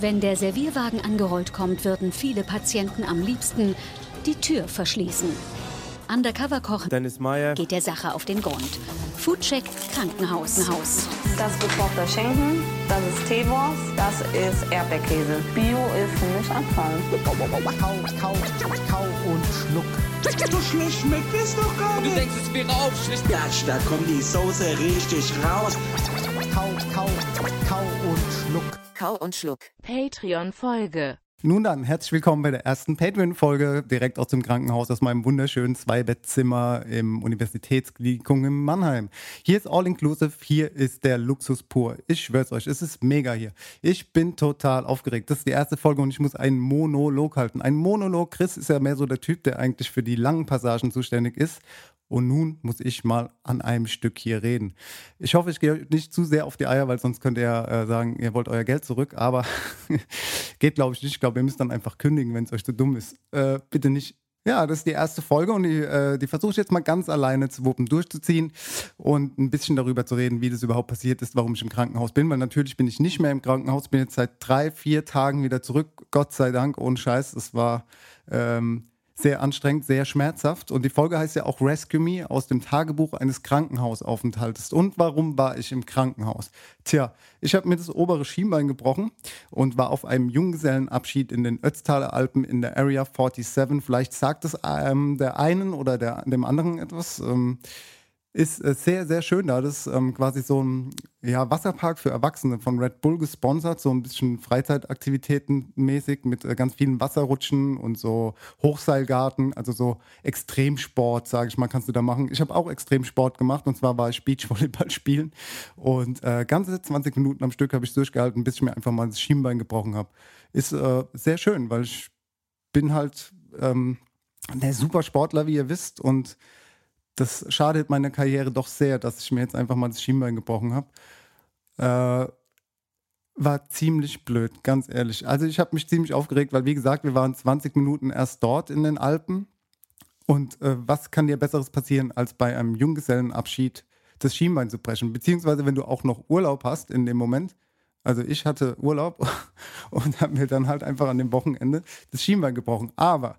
Wenn der Servierwagen angerollt kommt, würden viele Patienten am liebsten die Tür verschließen. Undercover-Koch Dennis Meyer. geht der Sache auf den Grund. Foodcheck Krankenhaus. Haus. Das ist gekochter Schinken, das ist Teewurst, das ist Erdbeerkäse. Bio ist für mich Abfall. Kau, kau, kau und schluck. So schlecht schmeckt es doch gar Du nicht. denkst, es wäre aufschlicht. Gatsch, da kommt die Soße richtig raus. Kau, kau, kau und schluck. Kau und Schluck. Patreon-Folge. Nun dann, herzlich willkommen bei der ersten Patreon-Folge direkt aus dem Krankenhaus aus meinem wunderschönen Zweibettzimmer im Universitätsklinikum in Mannheim. Hier ist All Inclusive, hier ist der Luxus pur. Ich schwör's euch, es ist mega hier. Ich bin total aufgeregt. Das ist die erste Folge und ich muss einen Monolog halten. Ein Monolog, Chris ist ja mehr so der Typ, der eigentlich für die langen Passagen zuständig ist. Und nun muss ich mal an einem Stück hier reden. Ich hoffe, ich gehe nicht zu sehr auf die Eier, weil sonst könnt ihr äh, sagen, ihr wollt euer Geld zurück. Aber geht, glaube ich, nicht. Ich glaube, ihr müsst dann einfach kündigen, wenn es euch zu dumm ist. Äh, bitte nicht. Ja, das ist die erste Folge und die, äh, die versuche ich jetzt mal ganz alleine zu wuppen, durchzuziehen und ein bisschen darüber zu reden, wie das überhaupt passiert ist, warum ich im Krankenhaus bin. Weil natürlich bin ich nicht mehr im Krankenhaus, bin jetzt seit drei, vier Tagen wieder zurück. Gott sei Dank, ohne Scheiß. Es war ähm, sehr anstrengend, sehr schmerzhaft. Und die Folge heißt ja auch Rescue Me aus dem Tagebuch eines Krankenhausaufenthaltes. Und warum war ich im Krankenhaus? Tja, ich habe mir das obere Schienbein gebrochen und war auf einem Junggesellenabschied in den Ötztaler Alpen in der Area 47. Vielleicht sagt es ähm, der einen oder der, dem anderen etwas. Ähm, ist äh, sehr, sehr schön da. Das ist ähm, quasi so ein ja, Wasserpark für Erwachsene von Red Bull gesponsert, so ein bisschen Freizeitaktivitäten mäßig mit äh, ganz vielen Wasserrutschen und so Hochseilgarten, also so Extremsport, sage ich mal, kannst du da machen. Ich habe auch Extremsport gemacht und zwar war ich Beachvolleyball spielen und äh, ganze 20 Minuten am Stück habe ich durchgehalten, bis ich mir einfach mal das Schienbein gebrochen habe. Ist äh, sehr schön, weil ich bin halt ähm, der Supersportler, wie ihr wisst und das schadet meiner Karriere doch sehr, dass ich mir jetzt einfach mal das Schienbein gebrochen habe. Äh, war ziemlich blöd, ganz ehrlich. Also ich habe mich ziemlich aufgeregt, weil wie gesagt, wir waren 20 Minuten erst dort in den Alpen. Und äh, was kann dir besseres passieren, als bei einem Junggesellenabschied das Schienbein zu brechen? Beziehungsweise wenn du auch noch Urlaub hast in dem Moment. Also ich hatte Urlaub und habe mir dann halt einfach an dem Wochenende das Schienbein gebrochen. Aber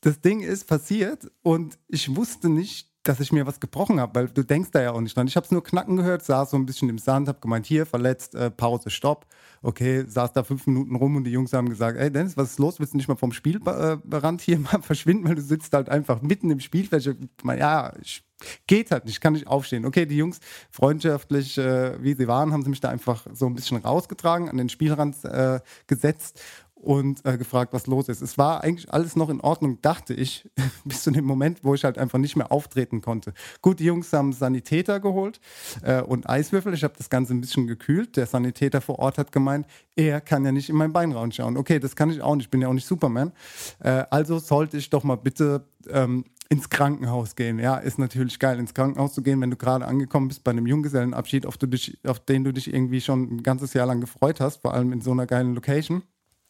das Ding ist passiert und ich wusste nicht, dass ich mir was gebrochen habe, weil du denkst da ja auch nicht dran. Ich habe es nur knacken gehört, saß so ein bisschen im Sand, habe gemeint, hier, verletzt, äh, Pause, Stopp. Okay, saß da fünf Minuten rum und die Jungs haben gesagt, ey Dennis, was ist los? Willst du nicht mal vom Spielrand hier mal verschwinden, weil du sitzt halt einfach mitten im Spielfeld. Ja, ich, geht halt nicht, kann nicht aufstehen. Okay, die Jungs, freundschaftlich äh, wie sie waren, haben sie mich da einfach so ein bisschen rausgetragen, an den Spielrand äh, gesetzt und äh, gefragt, was los ist. Es war eigentlich alles noch in Ordnung, dachte ich, bis zu dem Moment, wo ich halt einfach nicht mehr auftreten konnte. Gut, die Jungs haben Sanitäter geholt äh, und Eiswürfel. Ich habe das Ganze ein bisschen gekühlt. Der Sanitäter vor Ort hat gemeint, er kann ja nicht in mein Bein reinschauen. Okay, das kann ich auch nicht, ich bin ja auch nicht Superman. Äh, also sollte ich doch mal bitte ähm, ins Krankenhaus gehen. Ja, ist natürlich geil, ins Krankenhaus zu gehen, wenn du gerade angekommen bist bei einem Junggesellenabschied, auf, du dich, auf den du dich irgendwie schon ein ganzes Jahr lang gefreut hast, vor allem in so einer geilen Location.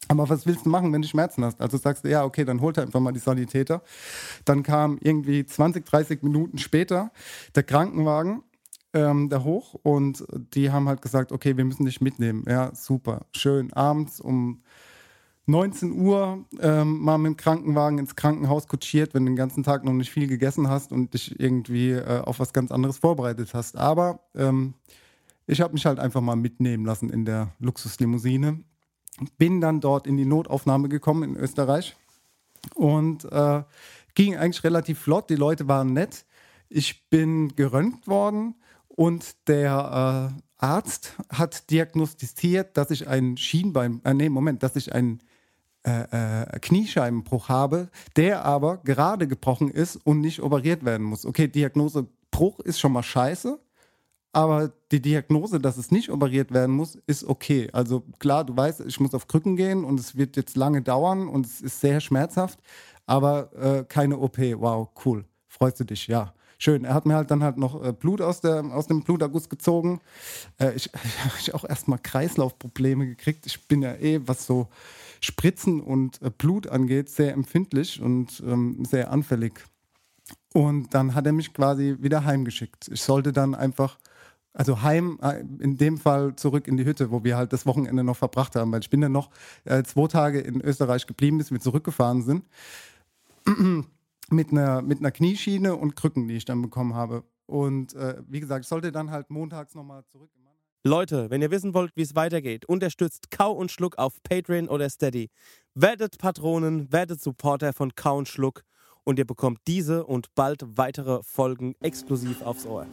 Aber was willst du machen, wenn du Schmerzen hast? Also sagst du, ja, okay, dann holt er einfach mal die Sanitäter. Dann kam irgendwie 20, 30 Minuten später der Krankenwagen ähm, da hoch und die haben halt gesagt, okay, wir müssen dich mitnehmen. Ja, super, schön. Abends um 19 Uhr ähm, mal mit dem Krankenwagen ins Krankenhaus kutschiert, wenn du den ganzen Tag noch nicht viel gegessen hast und dich irgendwie äh, auf was ganz anderes vorbereitet hast. Aber ähm, ich habe mich halt einfach mal mitnehmen lassen in der Luxuslimousine. Bin dann dort in die Notaufnahme gekommen in Österreich und äh, ging eigentlich relativ flott. Die Leute waren nett. Ich bin geröntgt worden und der äh, Arzt hat diagnostiziert, dass ich ein Schienbein, äh, nee, Moment, dass ich einen äh, äh, Kniescheibenbruch habe, der aber gerade gebrochen ist und nicht operiert werden muss. Okay, Diagnose Bruch ist schon mal scheiße, Aber die Diagnose, dass es nicht operiert werden muss, ist okay. Also klar, du weißt, ich muss auf Krücken gehen und es wird jetzt lange dauern und es ist sehr schmerzhaft, aber äh, keine OP. Wow, cool. Freust du dich, ja. Schön. Er hat mir halt dann halt noch äh, Blut aus, der, aus dem Bluterguss gezogen. Äh, ich habe auch erstmal Kreislaufprobleme gekriegt. Ich bin ja eh, was so Spritzen und äh, Blut angeht, sehr empfindlich und ähm, sehr anfällig. Und dann hat er mich quasi wieder heimgeschickt. Ich sollte dann einfach also heim, äh, in dem Fall zurück in die Hütte, wo wir halt das Wochenende noch verbracht haben, weil ich bin dann noch äh, zwei Tage in Österreich geblieben, bis wir zurückgefahren sind. mit, einer, mit einer Knieschiene und Krücken, die ich dann bekommen habe. Und äh, wie gesagt, ich sollte dann halt montags nochmal zurück. Leute, wenn ihr wissen wollt, wie es weitergeht, unterstützt Kau und Schluck auf Patreon oder Steady. Werdet Patronen, werdet Supporter von Kau und Schluck und ihr bekommt diese und bald weitere Folgen exklusiv aufs Ohr.